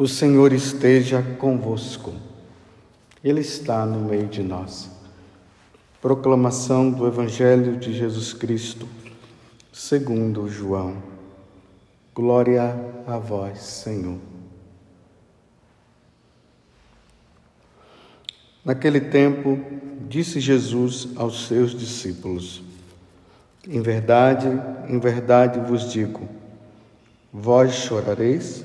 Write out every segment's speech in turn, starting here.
O Senhor esteja convosco. Ele está no meio de nós. Proclamação do Evangelho de Jesus Cristo, segundo João. Glória a vós, Senhor. Naquele tempo, disse Jesus aos seus discípulos: Em verdade, em verdade vos digo, vós chorareis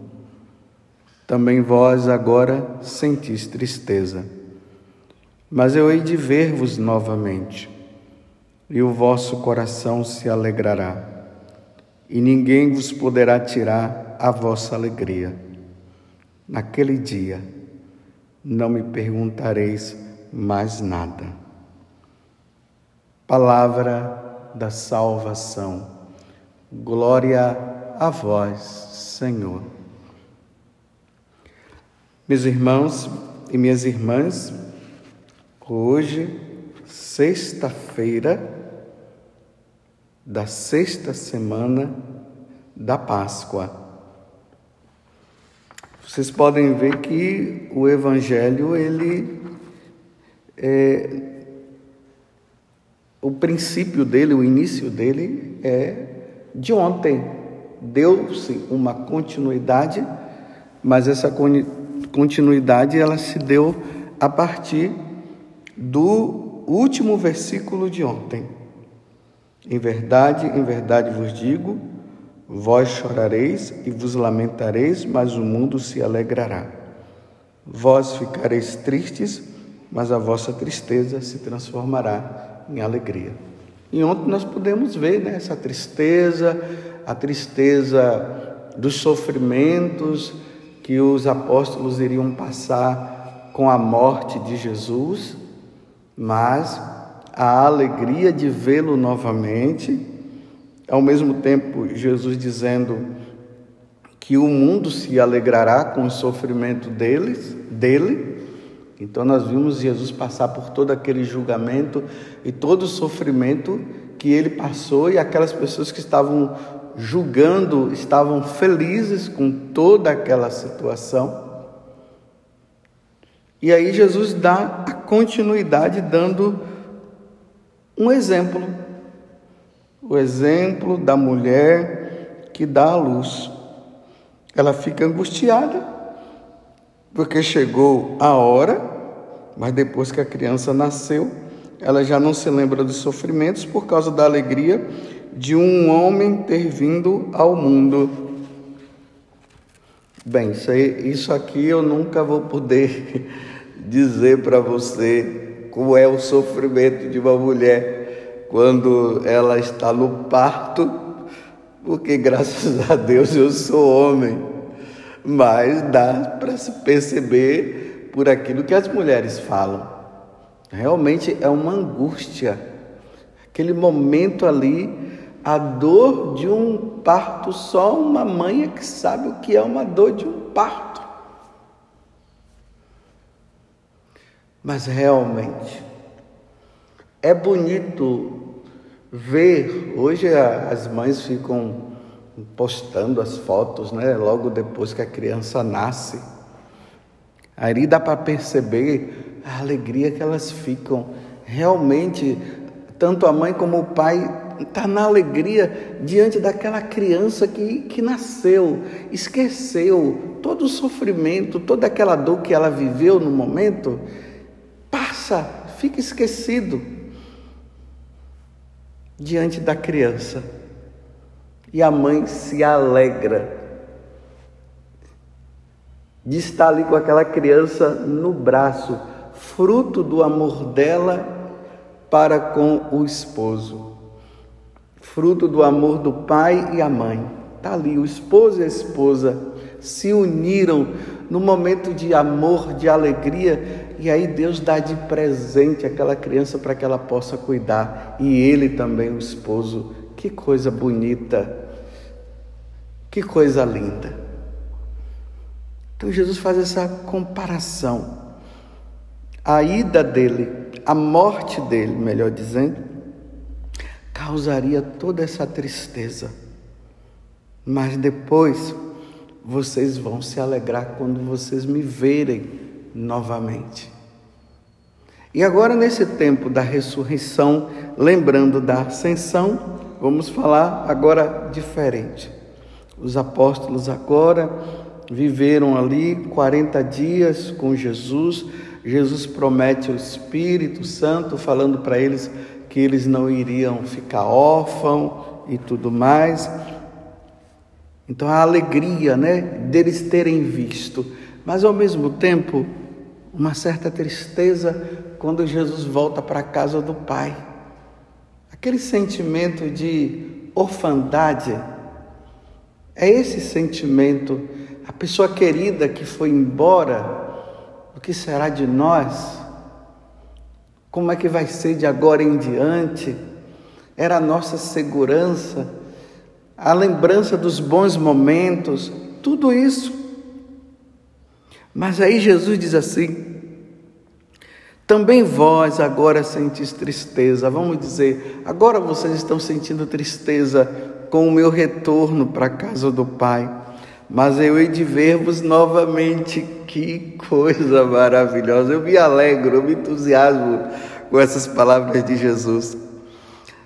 Também vós agora sentis tristeza. Mas eu hei de ver-vos novamente, e o vosso coração se alegrará, e ninguém vos poderá tirar a vossa alegria. Naquele dia não me perguntareis mais nada. Palavra da salvação. Glória a vós, Senhor. Meus irmãos e minhas irmãs, hoje, sexta-feira da sexta semana da Páscoa. Vocês podem ver que o Evangelho, ele é, o princípio dele, o início dele é de ontem. Deu-se uma continuidade, mas essa continuidade ela se deu a partir do último versículo de ontem. Em verdade, em verdade vos digo, vós chorareis e vos lamentareis, mas o mundo se alegrará. Vós ficareis tristes, mas a vossa tristeza se transformará em alegria. E ontem nós podemos ver né, essa tristeza, a tristeza dos sofrimentos, que os apóstolos iriam passar com a morte de Jesus, mas a alegria de vê-lo novamente, ao mesmo tempo Jesus dizendo que o mundo se alegrará com o sofrimento deles, dele. Então nós vimos Jesus passar por todo aquele julgamento e todo o sofrimento que ele passou e aquelas pessoas que estavam julgando, estavam felizes com toda aquela situação. E aí Jesus dá a continuidade dando um exemplo. O exemplo da mulher que dá a luz. Ela fica angustiada porque chegou a hora, mas depois que a criança nasceu, ela já não se lembra dos sofrimentos por causa da alegria de um homem ter vindo ao mundo. Bem, isso, aqui eu nunca vou poder dizer para você como é o sofrimento de uma mulher quando ela está no parto, porque graças a Deus eu sou homem, mas dá para se perceber por aquilo que as mulheres falam. Realmente é uma angústia, aquele momento ali a dor de um parto, só uma mãe é que sabe o que é uma dor de um parto. Mas realmente é bonito ver, hoje as mães ficam postando as fotos, né, logo depois que a criança nasce. Aí dá para perceber a alegria que elas ficam. Realmente, tanto a mãe como o pai está na alegria diante daquela criança que, que nasceu, esqueceu todo o sofrimento, toda aquela dor que ela viveu no momento, passa, fica esquecido diante da criança. E a mãe se alegra de estar ali com aquela criança no braço, fruto do amor dela para com o esposo fruto do amor do pai e a mãe. Está ali o esposo e a esposa se uniram no momento de amor, de alegria, e aí Deus dá de presente aquela criança para que ela possa cuidar, e ele também, o esposo. Que coisa bonita, que coisa linda. Então Jesus faz essa comparação. A ida dele, a morte dele, melhor dizendo, causaria toda essa tristeza. Mas depois vocês vão se alegrar quando vocês me verem novamente. E agora, nesse tempo da ressurreição, lembrando da ascensão, vamos falar agora diferente. Os apóstolos agora viveram ali 40 dias com Jesus. Jesus promete o Espírito Santo, falando para eles que eles não iriam ficar órfãos e tudo mais. Então a alegria, né, deles terem visto, mas ao mesmo tempo uma certa tristeza quando Jesus volta para a casa do Pai. Aquele sentimento de orfandade, é esse sentimento, a pessoa querida que foi embora, o que será de nós? Como é que vai ser de agora em diante? Era a nossa segurança a lembrança dos bons momentos, tudo isso. Mas aí Jesus diz assim: também vós agora sentis tristeza. Vamos dizer, agora vocês estão sentindo tristeza com o meu retorno para a casa do Pai. Mas eu hei de ver-vos novamente. Que coisa maravilhosa! Eu me alegro, eu me entusiasmo com essas palavras de Jesus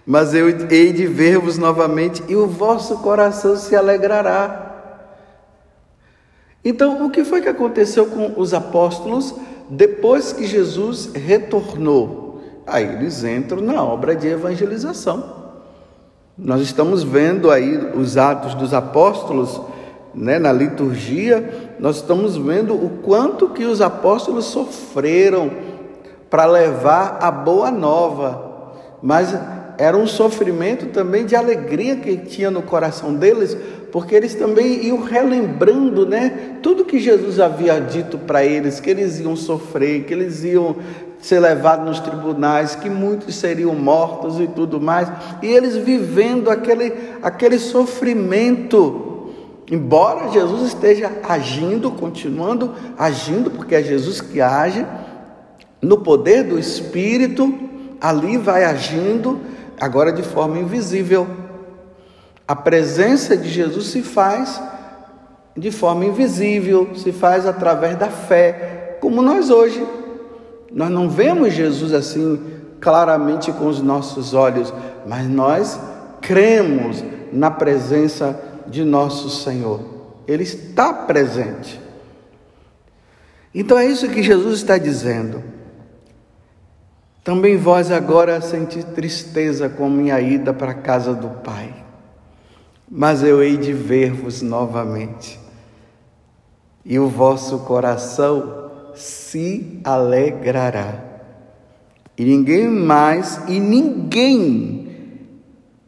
mas eu hei de ver-vos novamente e o vosso coração se alegrará. Então, o que foi que aconteceu com os apóstolos depois que Jesus retornou? Aí eles entram na obra de evangelização. Nós estamos vendo aí os atos dos apóstolos, né, na liturgia, nós estamos vendo o quanto que os apóstolos sofreram para levar a boa nova. Mas era um sofrimento também de alegria que tinha no coração deles, porque eles também iam relembrando, né, tudo que Jesus havia dito para eles, que eles iam sofrer, que eles iam ser levados nos tribunais, que muitos seriam mortos e tudo mais, e eles vivendo aquele, aquele sofrimento, embora Jesus esteja agindo, continuando agindo, porque é Jesus que age, no poder do Espírito, ali vai agindo, agora de forma invisível. A presença de Jesus se faz de forma invisível, se faz através da fé, como nós hoje. Nós não vemos Jesus assim claramente com os nossos olhos, mas nós cremos na presença de nosso Senhor. Ele está presente. Então é isso que Jesus está dizendo. Também vós agora senti tristeza com minha ida para a casa do Pai, mas eu hei de ver-vos novamente, e o vosso coração se alegrará. E ninguém mais, e ninguém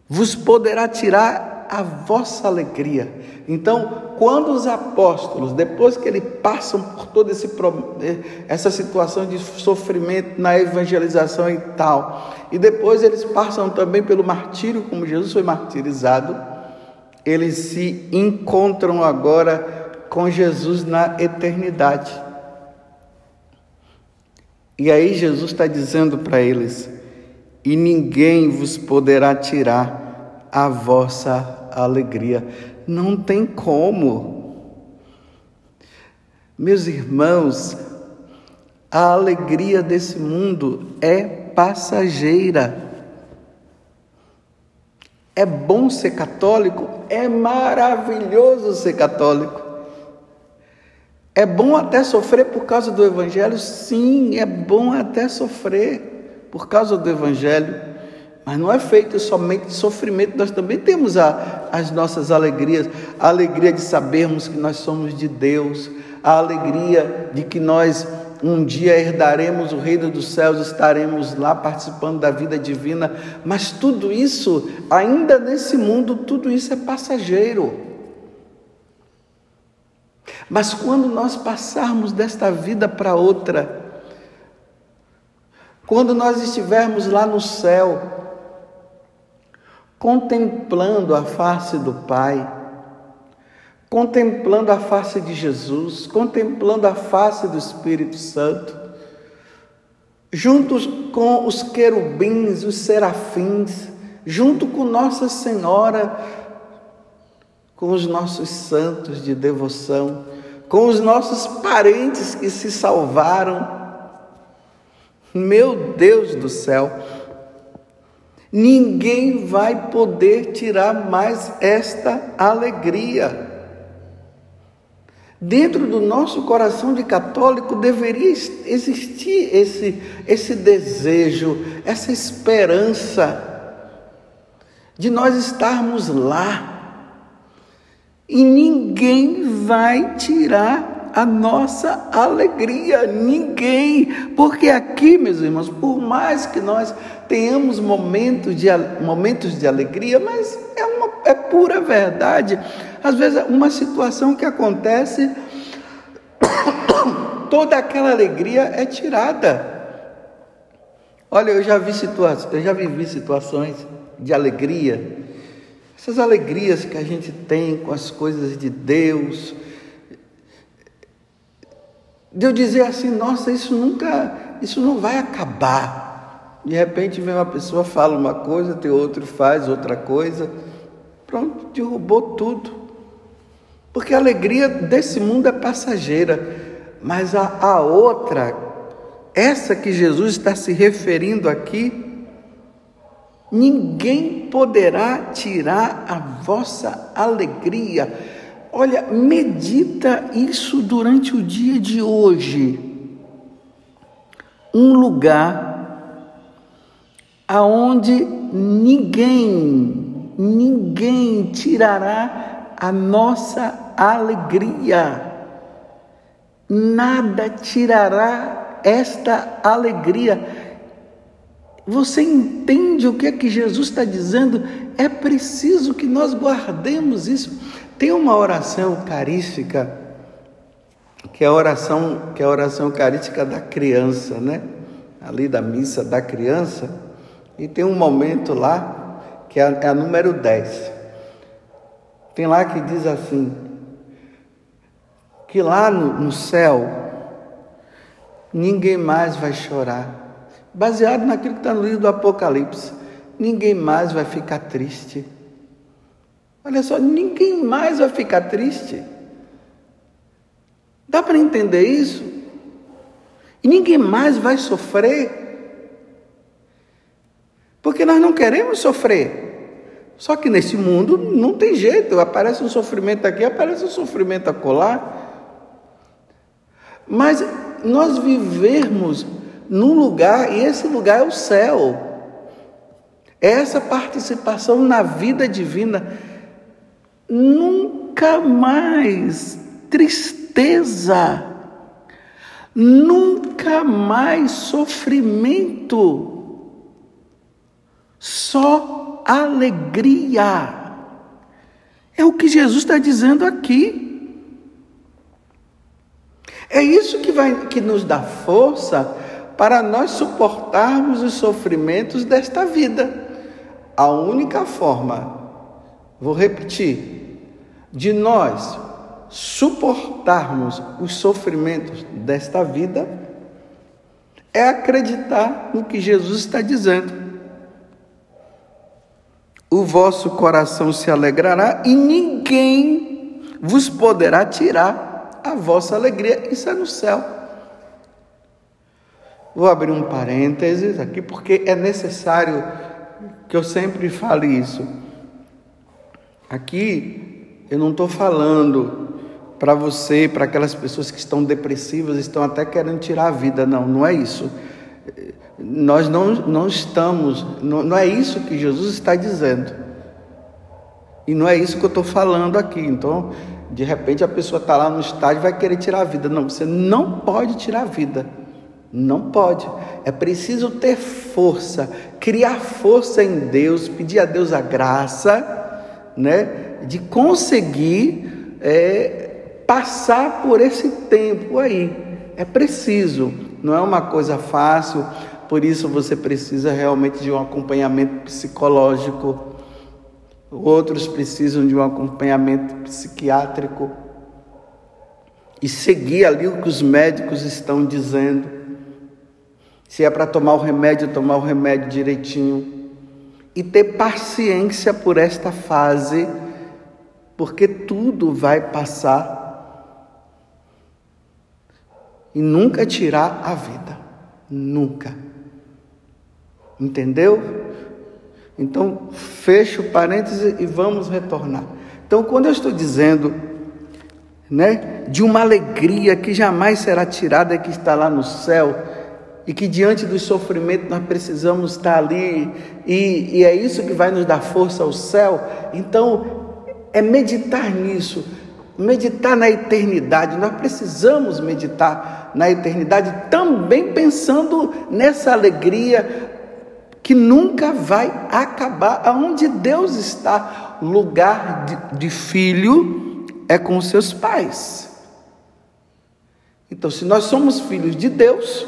vos poderá tirar a vossa alegria. Então, quando os apóstolos, depois que eles passam por toda eh, essa situação de sofrimento na evangelização e tal, e depois eles passam também pelo martírio, como Jesus foi martirizado, eles se encontram agora com Jesus na eternidade. E aí Jesus está dizendo para eles: e ninguém vos poderá tirar a vossa alegria. Não tem como. Meus irmãos, a alegria desse mundo é passageira. É bom ser católico? É maravilhoso ser católico. É bom até sofrer por causa do Evangelho? Sim, é bom até sofrer por causa do Evangelho. Mas não é feito somente de sofrimento, nós também temos a, as nossas alegrias, a alegria de sabermos que nós somos de Deus, a alegria de que nós um dia herdaremos o reino dos céus, estaremos lá participando da vida divina, mas tudo isso, ainda nesse mundo, tudo isso é passageiro. Mas quando nós passarmos desta vida para outra, quando nós estivermos lá no céu, contemplando a face do Pai, contemplando a face de Jesus, contemplando a face do Espírito Santo, juntos com os querubins, os serafins, junto com Nossa Senhora, com os nossos santos de devoção, com os nossos parentes que se salvaram. Meu Deus do céu, ninguém vai poder tirar mais esta alegria. Dentro do nosso coração de católico deveria existir esse, esse desejo, essa esperança de nós estarmos lá. E ninguém vai tirar a nossa alegria, ninguém, porque aqui, meus irmãos, por mais que nós tenhamos momentos de, momentos de alegria, mas é, uma, é pura verdade. Às vezes, uma situação que acontece, toda aquela alegria é tirada. Olha, eu já vi situações, eu já vivi situações de alegria, essas alegrias que a gente tem com as coisas de Deus, de eu dizer assim, nossa, isso nunca, isso não vai acabar. De repente vem uma pessoa, fala uma coisa, tem outro faz outra coisa, pronto, derrubou tudo. Porque a alegria desse mundo é passageira, mas a, a outra, essa que Jesus está se referindo aqui, ninguém poderá tirar a vossa alegria. Olha, medita isso durante o dia de hoje. Um lugar aonde ninguém, ninguém tirará a nossa alegria. Nada tirará esta alegria. Você entende o que é que Jesus está dizendo? É preciso que nós guardemos isso. Tem uma oração eucarística, que é a oração, que é a oração eucarística da criança, né? Ali da missa da criança, e tem um momento lá que é a, é a número 10. Tem lá que diz assim: que lá no, no céu ninguém mais vai chorar, baseado naquilo que está no livro do Apocalipse, ninguém mais vai ficar triste Olha só, ninguém mais vai ficar triste. Dá para entender isso? E ninguém mais vai sofrer. Porque nós não queremos sofrer. Só que nesse mundo não tem jeito. Aparece um sofrimento aqui, aparece um sofrimento acolá. Mas nós vivermos num lugar, e esse lugar é o céu. É essa participação na vida divina nunca mais tristeza, nunca mais sofrimento, só alegria. É o que Jesus está dizendo aqui. É isso que vai que nos dá força para nós suportarmos os sofrimentos desta vida. A única forma, vou repetir, de nós suportarmos os sofrimentos desta vida é acreditar no que Jesus está dizendo. O vosso coração se alegrará e ninguém vos poderá tirar a vossa alegria. Isso é no céu. Vou abrir um parênteses aqui porque é necessário que eu sempre fale isso. Aqui eu não estou falando para você, para aquelas pessoas que estão depressivas, estão até querendo tirar a vida. Não, não é isso. Nós não, não estamos, não, não é isso que Jesus está dizendo. E não é isso que eu estou falando aqui. Então, de repente a pessoa está lá no estádio e vai querer tirar a vida. Não, você não pode tirar a vida. Não pode. É preciso ter força, criar força em Deus, pedir a Deus a graça, né? De conseguir é, passar por esse tempo aí. É preciso, não é uma coisa fácil, por isso você precisa realmente de um acompanhamento psicológico. Outros precisam de um acompanhamento psiquiátrico e seguir ali o que os médicos estão dizendo. Se é para tomar o remédio, tomar o remédio direitinho. E ter paciência por esta fase, porque tudo vai passar. E nunca tirar a vida. Nunca. Entendeu? Então, fecho o parêntese e vamos retornar. Então, quando eu estou dizendo, né, de uma alegria que jamais será tirada que está lá no céu, e que diante do sofrimento nós precisamos estar ali, e, e é isso que vai nos dar força ao céu. Então, é meditar nisso, meditar na eternidade. Nós precisamos meditar na eternidade, também pensando nessa alegria que nunca vai acabar. Aonde Deus está, lugar de, de filho é com seus pais. Então, se nós somos filhos de Deus,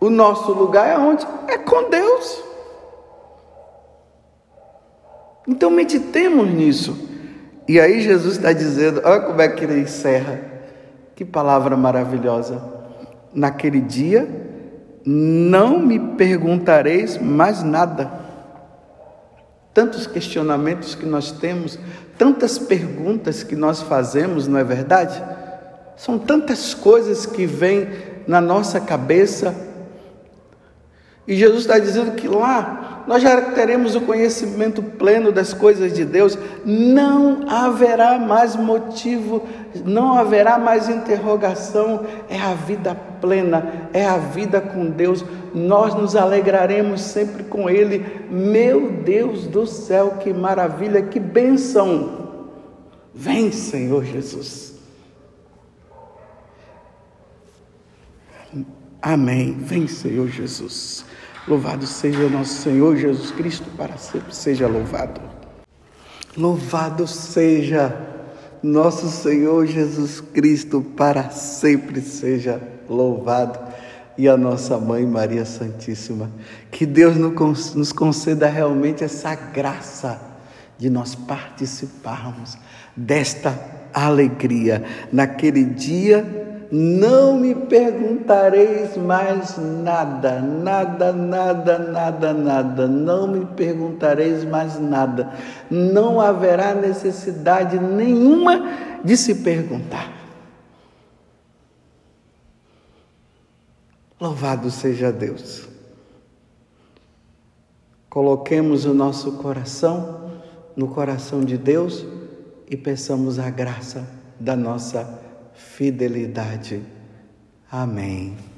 o nosso lugar é onde? É com Deus. Então meditemos nisso. E aí Jesus está dizendo, olha como é que ele encerra. Que palavra maravilhosa. Naquele dia não me perguntareis mais nada. Tantos questionamentos que nós temos, tantas perguntas que nós fazemos, não é verdade? São tantas coisas que vêm na nossa cabeça e Jesus está dizendo que lá nós já teremos o conhecimento pleno das coisas de Deus, não haverá mais motivo, não haverá mais interrogação, é a vida plena, é a vida com Deus, nós nos alegraremos sempre com Ele. Meu Deus do céu, que maravilha, que bênção! Vem, Senhor Jesus. Amém. Vem, Senhor Jesus. Louvado seja nosso Senhor Jesus Cristo, para sempre seja louvado. Louvado seja nosso Senhor Jesus Cristo, para sempre seja louvado. E a nossa mãe Maria Santíssima. Que Deus nos conceda realmente essa graça de nós participarmos desta alegria naquele dia não me perguntareis mais nada, nada, nada, nada, nada, não me perguntareis mais nada, não haverá necessidade nenhuma de se perguntar. Louvado seja Deus. Coloquemos o nosso coração no coração de Deus e peçamos a graça da nossa fidelidade. Amém.